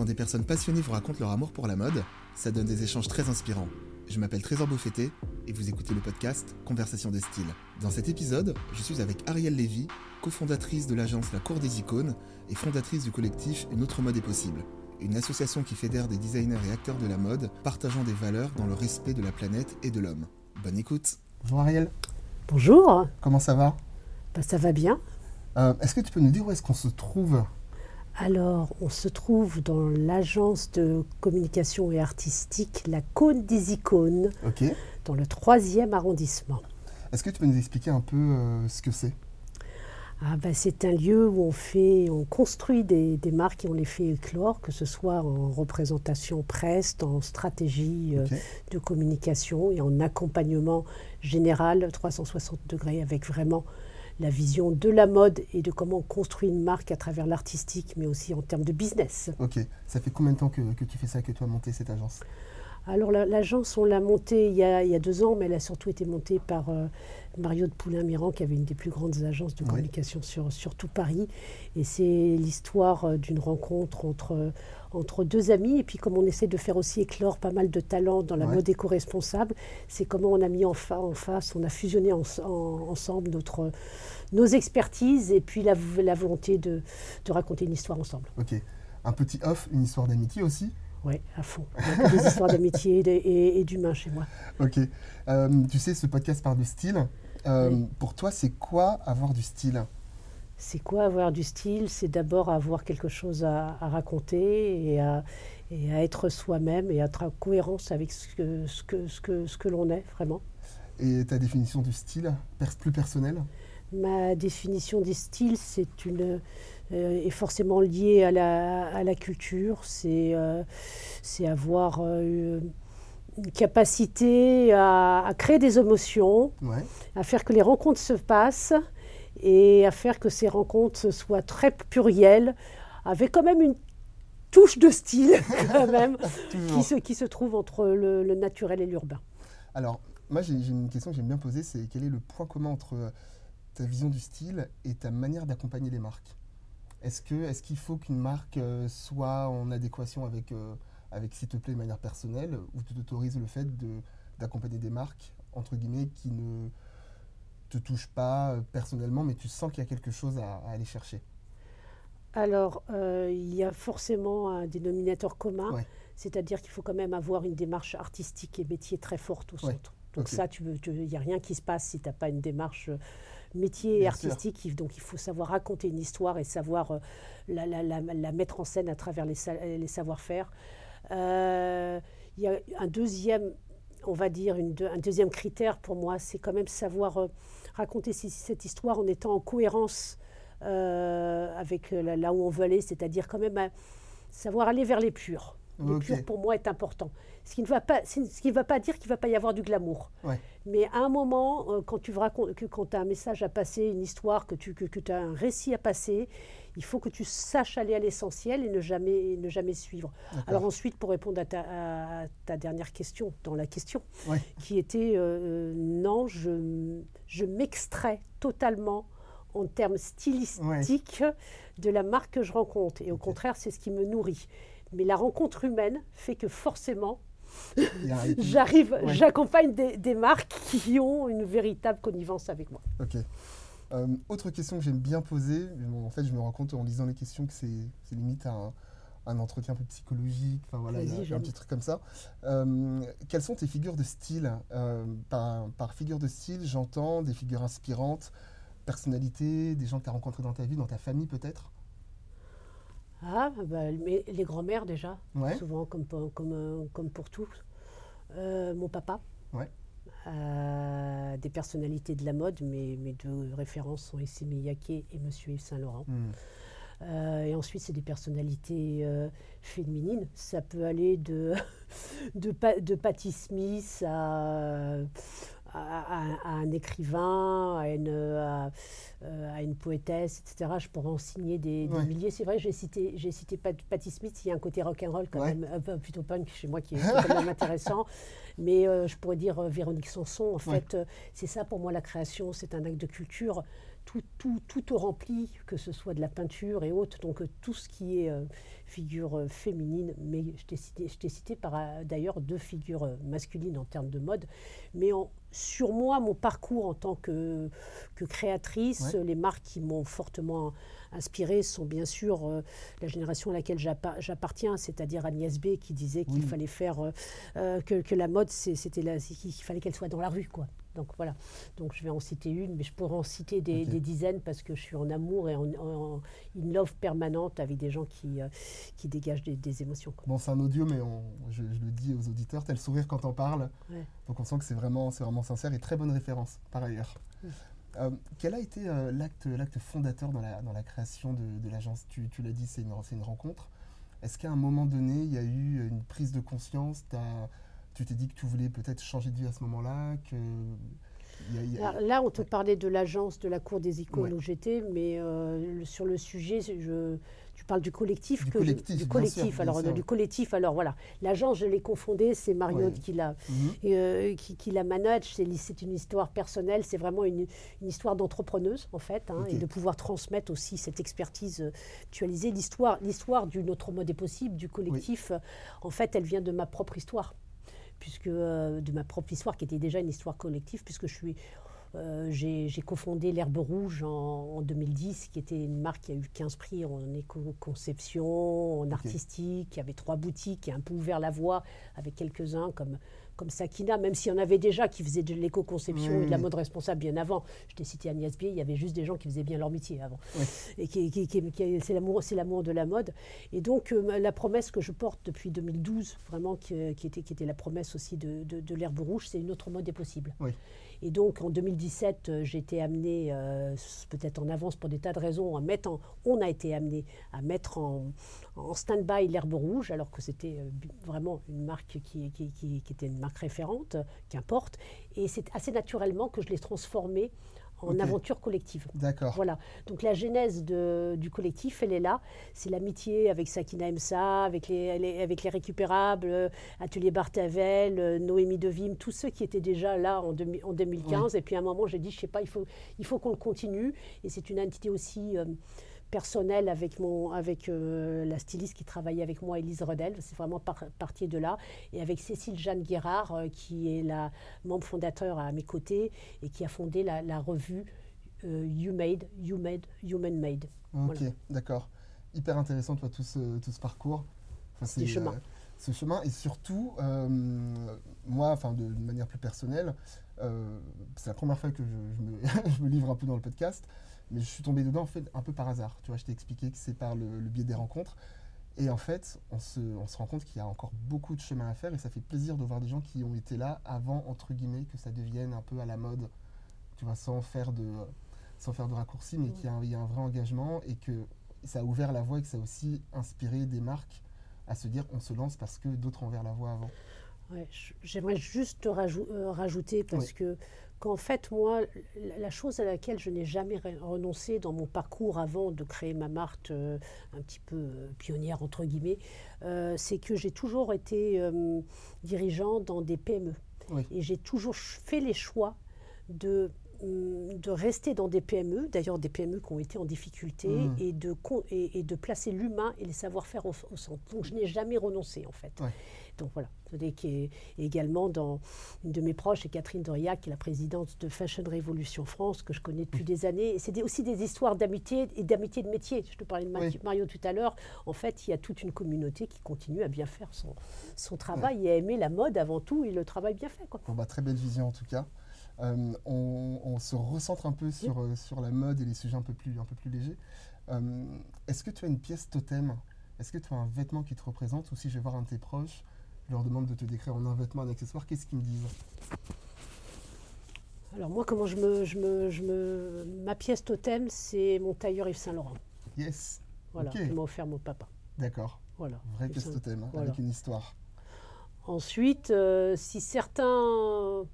Quand des personnes passionnées vous racontent leur amour pour la mode, ça donne des échanges très inspirants. Je m'appelle Trésor Beaufetté et vous écoutez le podcast Conversation des styles. Dans cet épisode, je suis avec Ariel Lévy, cofondatrice de l'agence La Cour des Icônes et fondatrice du collectif Une autre mode est possible, une association qui fédère des designers et acteurs de la mode partageant des valeurs dans le respect de la planète et de l'homme. Bonne écoute. Bonjour Ariel, Bonjour, comment ça va? Bah, ça va bien. Euh, Est-ce que tu peux nous dire où est-ce qu'on se trouve? Alors, on se trouve dans l'agence de communication et artistique La Cône des Icônes, dans le troisième arrondissement. Est-ce que tu peux nous expliquer un peu euh, ce que c'est? Ah, bah, c'est un lieu où on, fait, on construit des, des marques et on les fait éclore, que ce soit en représentation presse, en stratégie euh, de communication et en accompagnement général 360 degrés avec vraiment la vision de la mode et de comment on construit une marque à travers l'artistique, mais aussi en termes de business. Ok. Ça fait combien de temps que, que tu fais ça, que tu as monté cette agence? Alors la- l'agence, on l'a montée il y, a, il y a deux ans, mais elle a surtout été montée par euh, Mario de Poulain-Miran, qui avait une des plus grandes agences de Oui. communication sur, sur tout Paris. Et c'est l'histoire euh, d'une rencontre entre, entre deux amis. Et puis comme on essaie de faire aussi éclore pas mal de talents dans la mode éco-responsable, c'est comment on a mis en, fa- en face, on a fusionné en- en- ensemble notre, nos expertises et puis la, la volonté de, de raconter une histoire ensemble. Ok. Un petit off, une histoire d'amitié aussi? Oui, à fond. Il y a que des histoires d'amitié et de- et- et d'humain chez moi. Ok. Euh, tu sais, ce podcast parle de style. Euh, Oui. Pour toi, c'est quoi avoir du style? C'est quoi avoir du style? C'est d'abord avoir quelque chose à, à raconter et à, et à être soi-même et à être en cohérence avec ce que, ce que, ce que, ce que l'on est vraiment. Et ta définition du style, plus personnelle? Ma définition du style, c'est une euh, est forcément liée à la, à la culture. C'est euh, avoir euh, une capacité à, à créer des émotions, Ouais. à faire que les rencontres se passent et à faire que ces rencontres soient très plurielles, avec quand même une touche de style quand même, qui se, qui se trouve entre le, le naturel et l'urbain. Alors, moi, j'ai une question que j'aime bien poser, c'est quel est le point commun entre ta vision du style et ta manière d'accompagner les marques Est-ce que est-ce qu'il faut qu'une marque euh, soit en adéquation avec, euh, avec s'il te plaît, de manière personnelle, ou tu t'autorises le fait de- d'accompagner des marques, entre guillemets, qui ne te touchent pas euh, personnellement, mais tu sens qu'il y a quelque chose à, à aller chercher? Alors, euh, il y a forcément un dénominateur commun, Ouais. c'est-à-dire qu'il faut quand même avoir une démarche artistique et métier très forte au Ouais. centre. Donc ça, tu veux- tu- il n'y a rien qui se passe si tu n'as pas une démarche métier Bien artistique. Il- Donc il faut savoir raconter une histoire et savoir euh, la, la- la- la mettre en scène à travers les, sa- les savoir-faire. Euh, Il y a un deuxième, on va dire, une un deuxième critère pour moi, c'est quand même savoir euh, raconter cette histoire en étant en cohérence avec là, où on veut aller, c'est-à-dire quand même savoir aller vers les purs. Les Ok. purs, pour moi, est important. Ce qui ne va pas, ce qui va pas dire qu'il ne va pas y avoir du glamour. Ouais. Mais à un moment, euh, quand tu racontes, que quand tu as un message à passer, une histoire, que tu que, tu as un récit à passer, il faut que tu saches aller à l'essentiel et ne jamais, ne jamais suivre. Alors ensuite, pour répondre à ta, à ta dernière question, dans la question, Ouais. qui était euh, non, je, je m'extrais totalement en termes stylistiques de la marque que je rencontre. Et au contraire, c'est ce qui me nourrit. Mais la rencontre humaine fait que forcément, j'arrive, Ouais. j'accompagne des, des marques qui ont une véritable connivence avec moi. Ok. Euh, autre question que j'aime bien poser, en fait je me rends compte en lisant les questions que c'est limite un, un entretien un peu psychologique, enfin voilà, y a- un petit truc comme ça. Euh, quelles sont tes figures de style? Euh, par, par figure de style, j'entends des figures inspirantes, personnalités, des gens que tu as rencontrés dans ta vie, dans ta famille peut-être? Ah, bah, mais les grands-mères déjà, Ouais. souvent comme, pour- comme, comme pour tous. Euh, mon papa. Ouais. Euh, des personnalités de la mode, mais mes deux références sont Issey Miyake et Monsieur Yves Saint-Laurent. Hmm. Euh, et ensuite, c'est des personnalités féminines. Ça peut aller de, de, Pa- de Patti Smith à, à, à- à un écrivain, à une, à, euh, à une poétesse, etc. Je pourrais en signer des, des Ouais. milliers. C'est vrai, j'ai cité, j'ai cité Pat- Patti Smith. Il y a un côté rock'n'roll quand Ouais. même, un peu plutôt punk chez moi qui est, qui est quand même intéressant. Mais euh, je pourrais dire euh, Véronique Sanson. En fait, euh, c'est ça pour moi la création. C'est un acte de culture. tout, tout, tout rempli, que ce soit de la peinture et autres, donc tout ce qui est figure féminine, mais je t'ai cité, je cité par d'ailleurs deux figures masculines en termes de mode, mais sur moi, mon parcours en tant que, que créatrice, les marques qui m'ont fortement inspirées sont bien sûr euh, la génération à laquelle j'appartiens, c'est-à-dire Agnès B qui disait qu'il fallait faire euh, euh, que, que, la mode, c'était qu'il fallait qu'elle soit dans la rue, quoi. Donc voilà. Donc je vais en citer une, mais je pourrais en citer des, dizaines parce que je suis en amour et en, en in love permanente avec des gens qui, qui dégagent des, émotions. Bon, c'est un audio, mais je, le dis aux auditeurs, tel sourire quand on parle. Donc on sent que c'est vraiment, vraiment sincère et très bonne référence par ailleurs. Euh, quel a été euh, l'acte, fondateur dans la, dans la création de, de l'agence? Tu, tu l'as dit, c'est une, rencontre. Est-ce qu'à un moment donné, il y a eu une prise de conscience? Tu t'es dit que tu voulais peut-être changer de vie à ce moment-là que Là, on te parlait de l'agence de la Cour des icônes où j'étais, mais euh, sur le sujet, je, tu parles du collectif. Du collectif, du collectif. alors, du collectif. Alors voilà, l'agence, je l'ai confondée, c'est Mario qui la, mhm. euh, qui, la manage. C'est une histoire personnelle, c'est vraiment une, histoire d'entrepreneuse en fait, hein, et de pouvoir transmettre aussi cette expertise euh, actualisée. L'histoire, l'histoire du Notre mode est possible, du collectif, en fait, elle vient de ma propre histoire puisque euh, de ma propre histoire, qui était déjà une histoire collective, puisque je suis, euh, j'ai cofondé l'Herbe Rouge en, 2010, qui était une marque qui a eu 15 prix en éco-conception, en artistique, qui avait trois boutiques, qui a un peu ouvert la voie avec quelques-uns comme comme Sakina, même s'il y en avait déjà qui faisaient de l'éco-conception et de la mode responsable bien avant. Je t'ai cité Agnès B, il y avait juste des gens qui faisaient bien leur métier avant. Et qui, c'est l'amour, c'est l'amour de la mode. Et donc euh, la promesse que je porte depuis 2012, vraiment qui, était, qui était la promesse aussi de, de, l'herbe rouge, c'est une autre mode est possible. Et donc en 2017, euh, j'ai été amenée, euh, peut-être en avance pour des tas de raisons, à mettre on a été amené à mettre en, en stand-by l'herbe rouge, alors que c'était euh, vraiment une marque qui, qui, qui, était une marque référente, qu'importe. Et c'est assez naturellement que je l'ai transformée en aventure collective. D'accord. Voilà. Donc la genèse de, du collectif, elle est là. C'est l'amitié avec Sakina Emsa, avec les, avec les récupérables, euh, Atelier Bartavel, euh, Noémie Devim, tous ceux qui étaient déjà là en, en 2015. Et puis à un moment, j'ai dit, je sais pas, il faut, il faut qu'on le continue. Et c'est une entité aussi personnel avec, mon, avec euh, la styliste qui travaillait avec moi, Elise Redel. C'est vraiment parti de là. Et avec Cécile Jeanne Guérard, euh, qui est la membre fondateur à mes côtés et qui a fondé la, revue euh, You Made, You Made, Human Made. Ok, d'accord. Hyper intéressant, toi, tout ce, tout ce parcours. Enfin, c'est, chemin. ce chemin. Et surtout, moi, enfin, de, manière plus personnelle, c'est la première fois que je, me, je, me, livre un peu dans le podcast. Mais je suis tombé dedans en fait un peu par hasard. Tu vois, je t'ai expliqué que c'est par le, biais des rencontres. Et en fait, on se, on se rend compte qu'il y a encore beaucoup de chemin à faire et ça fait plaisir de voir des gens qui ont été là avant, entre guillemets, que ça devienne un peu à la mode, tu vois, sans faire de, sans faire de raccourcis, mais qu'il y, a un vrai engagement et que ça a ouvert la voie et que ça a aussi inspiré des marques à se dire on se lance parce que d'autres ont ouvert la voie avant. Ouais, J'aimerais juste te euh, rajouter parce que qu'en fait, moi, la chose à laquelle je n'ai jamais renoncé dans mon parcours avant de créer ma marque euh, un petit peu euh, pionnière, entre guillemets, euh, c'est que j'ai toujours été dirigeant dans des PME. Et j'ai toujours fait les choix de hum, de rester dans des PME, d'ailleurs des PME qui ont été en difficulté, mmh. et, de, et, de placer l'humain et les savoir-faire au, centre. Donc je n'ai jamais renoncé en fait. Donc voilà, qui est également dans une de mes proches, c'est Catherine Doria, qui est la présidente de Fashion Révolution France, que je connais depuis des années. C'est aussi des histoires d'amitié et d'amitié de métier. Je te parlais de Mario tout à l'heure. En fait, il y a toute une communauté qui continue à bien faire son, son travail et à aimer la mode avant tout et le travail bien fait. Quoi. Bon, bah, très belle vision en tout cas. Euh, on, se recentre un peu sur, euh, sur la mode et les sujets un peu plus, un peu plus légers. Euh, est-ce que tu as une pièce totem? Est-ce que tu as un vêtement qui te représente? Ou si je vais voir un de tes proches, je leur demande de te décrire en un vêtement, un accessoire, qu'est-ce qu'ils me disent? Alors moi, comment je me, je me, je me... Ma pièce totem, c'est mon tailleur Yves Saint-Laurent. Yes. Voilà, qui m'a offert mon papa. D'accord. Voilà. Vraie pièce totem, hein, avec une histoire. Ensuite, euh, si certains, euh,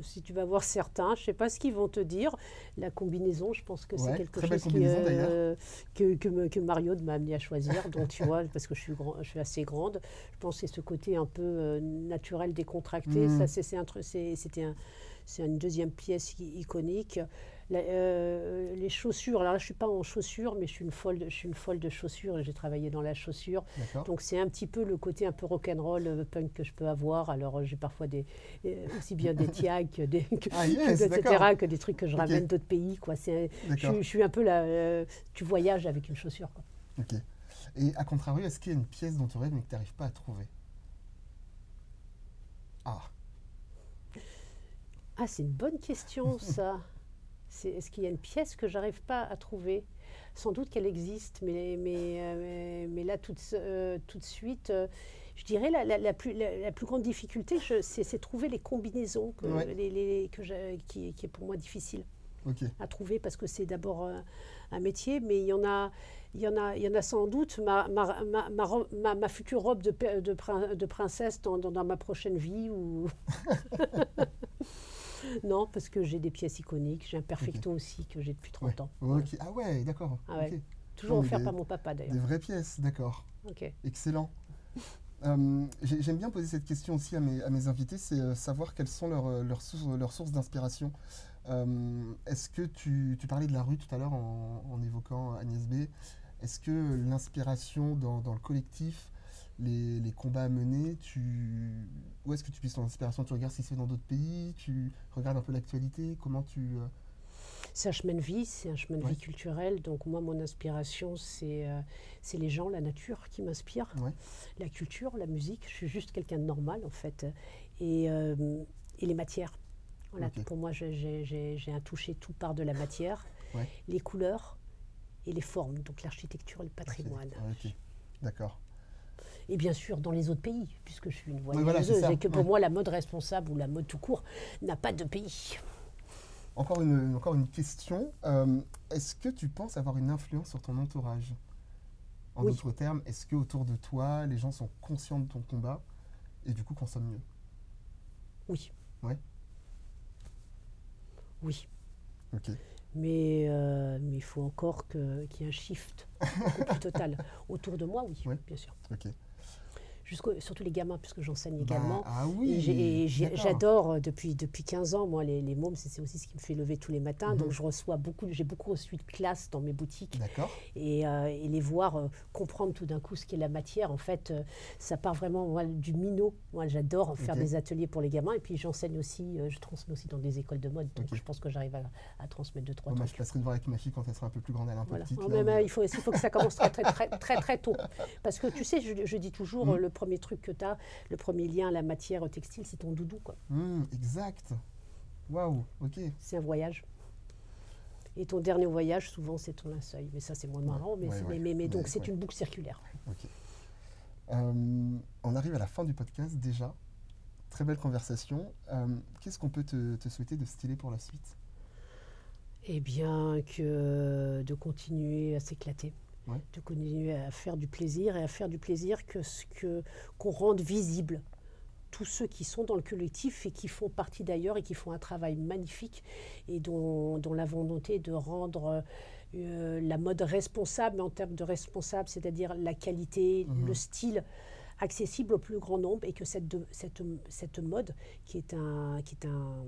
si tu vas voir certains, je ne sais pas ce qu'ils vont te dire, la combinaison, je pense que c'est quelque chose euh, que, que, Mario m'a amené à choisir. donc tu vois, parce que je suis, grand, je suis assez grande, je pense que c'est ce côté un peu naturel, décontracté. Mm. Ça, c'est, c'était un, une deuxième pièce iconique. Les chaussures, alors là je suis pas en chaussures, mais je suis une folle de, je suis une folle de chaussures et j'ai travaillé dans la chaussure. Donc c'est un petit peu le côté un peu rock'n'roll punk que je peux avoir. Alors j'ai parfois des, aussi bien des tiags que des, ah, etc., que des trucs que je ramène d'autres pays. Quoi. Je, je, suis un peu là, tu voyages avec une chaussure. Quoi. Ok. Et à contrario, est-ce qu'il y a une pièce dont tu rêves mais que tu n'arrives pas à trouver? Ah. Ah, c'est une bonne question, ça. Est-ce qu'il y a une pièce que j'arrive pas à trouver? Sans doute qu'elle existe, mais, mais, euh, mais là, tout, euh, tout de suite, euh, je dirais la, la, plus, la, plus, grande difficulté, c'est trouver les combinaisons que, les, que qui, qui, est pour moi difficile à trouver, parce que c'est d'abord un métier, mais il y en a il y en a, il y en a sans doute. Ma, ma, ma, ma future robe de, de, de princesse dans, dans, ma prochaine vie ou. non, parce que j'ai des pièces iconiques. J'ai un perfecto aussi que j'ai depuis 30 ans. Ah ouais, d'accord. Ah Toujours offert par mon papa d'ailleurs. Des vraies pièces, d'accord. Excellent. Euh, j'aime bien poser cette question aussi à mes, à mes invités, c'est euh, savoir quelles sont leurs, euh, leurs sources, leurs sources d'inspiration. Est-ce que tu, tu, parlais de la rue tout à l'heure en, en, évoquant Agnès B est-ce que l'inspiration dans, le collectif, les, combats à mener, tu... où est-ce que tu puisses ton inspiration Tu regardes ce qui se fait dans d'autres pays? Tu regardes un peu l'actualité? Comment tu... Euh c'est un chemin de vie, c'est un chemin de vie culturel. Donc moi, mon inspiration, c'est euh, c'est les gens, la nature qui m'inspire, la culture, la musique. Je suis juste quelqu'un de normal, en fait. Et, euh, et les matières. Voilà, Pour moi, j'ai un toucher tout part de la matière. Les couleurs, et les formes, donc l'architecture et le patrimoine. D'accord. Et bien sûr, dans les autres pays, puisque je suis une voyageuse, et que pour moi, la mode responsable ou la mode tout court n'a pas de pays. Encore une, encore une question. Euh, est-ce que tu penses avoir une influence sur ton entourage? En d'autres termes, est-ce que autour de toi, les gens sont conscients de ton combat et du coup consomment mieux? Oui. Ouais. Oui. Ok. Mais, euh, mais il faut encore qu'il y ait un shift total. Autour de moi, oui, bien sûr. Ok surtout les gamins, puisque j'enseigne bah, également. ah oui, et j'adore euh, depuis, depuis 15 ans, moi, les, les mômes, c'est aussi ce qui me fait lever tous les matins. Donc, mhm. je reçois beaucoup, j'ai beaucoup reçu de classes dans mes boutiques. D'accord. Et, euh, et, les voir euh, comprendre tout d'un coup ce qu'est la matière, en fait, ça part vraiment du minot. Moi, j'adore faire des ateliers pour les gamins. Et puis, j'enseigne aussi, je transmets aussi dans des écoles de mode. Donc, je pense que j'arrive à, transmettre deux, trois trucs. je passerai voir avec ma fille quand elle sera un peu plus grande, elle est un peu petite. il, faut, il faut que ça commence très, très, très, très, tôt. Parce que, tu sais, je, dis toujours, mhm. le premier truc que tu as, le premier lien à la matière textile, c'est ton doudou. Quoi. Mmh, exact. Waouh, ok. C'est un voyage. Et ton dernier voyage, souvent, c'est ton linceul. Mais ça, c'est moins marrant. mais, mais, mais, donc, c'est une boucle circulaire. Ok. Euh, on arrive à la fin du podcast déjà. Très belle conversation. Euh, qu'est-ce qu'on peut te, te, souhaiter de stylé pour la suite? Eh bien, que de continuer à s'éclater de continuer à faire du plaisir et à faire du plaisir que ce que qu'on rende visible tous ceux qui sont dans le collectif et qui font partie d'ailleurs et qui font un travail magnifique et dont, dont la volonté de rendre euh, la mode responsable, en termes de responsable, c'est-à-dire la qualité, mhm. le style accessible au plus grand nombre et que cette, cette, cette mode qui est un, qui est un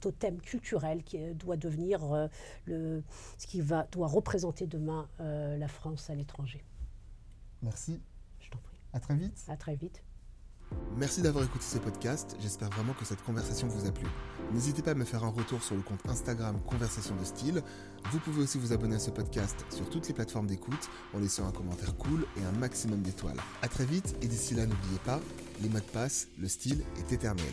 totem culturel qui doit devenir euh, le, ce qui va, doit représenter demain euh, la France à l'étranger. Merci. Je t'en prie. À très vite. À très vite. Merci d'avoir écouté ce podcast, j'espère vraiment que cette conversation vous a plu. N'hésitez pas à me faire un retour sur le compte Instagram Conversation de Style. Vous pouvez aussi vous abonner à ce podcast sur toutes les plateformes d'écoute en laissant un commentaire cool et un maximum d'étoiles. A très vite et d'ici là n'oubliez pas, les mots de passe, le style est éternel.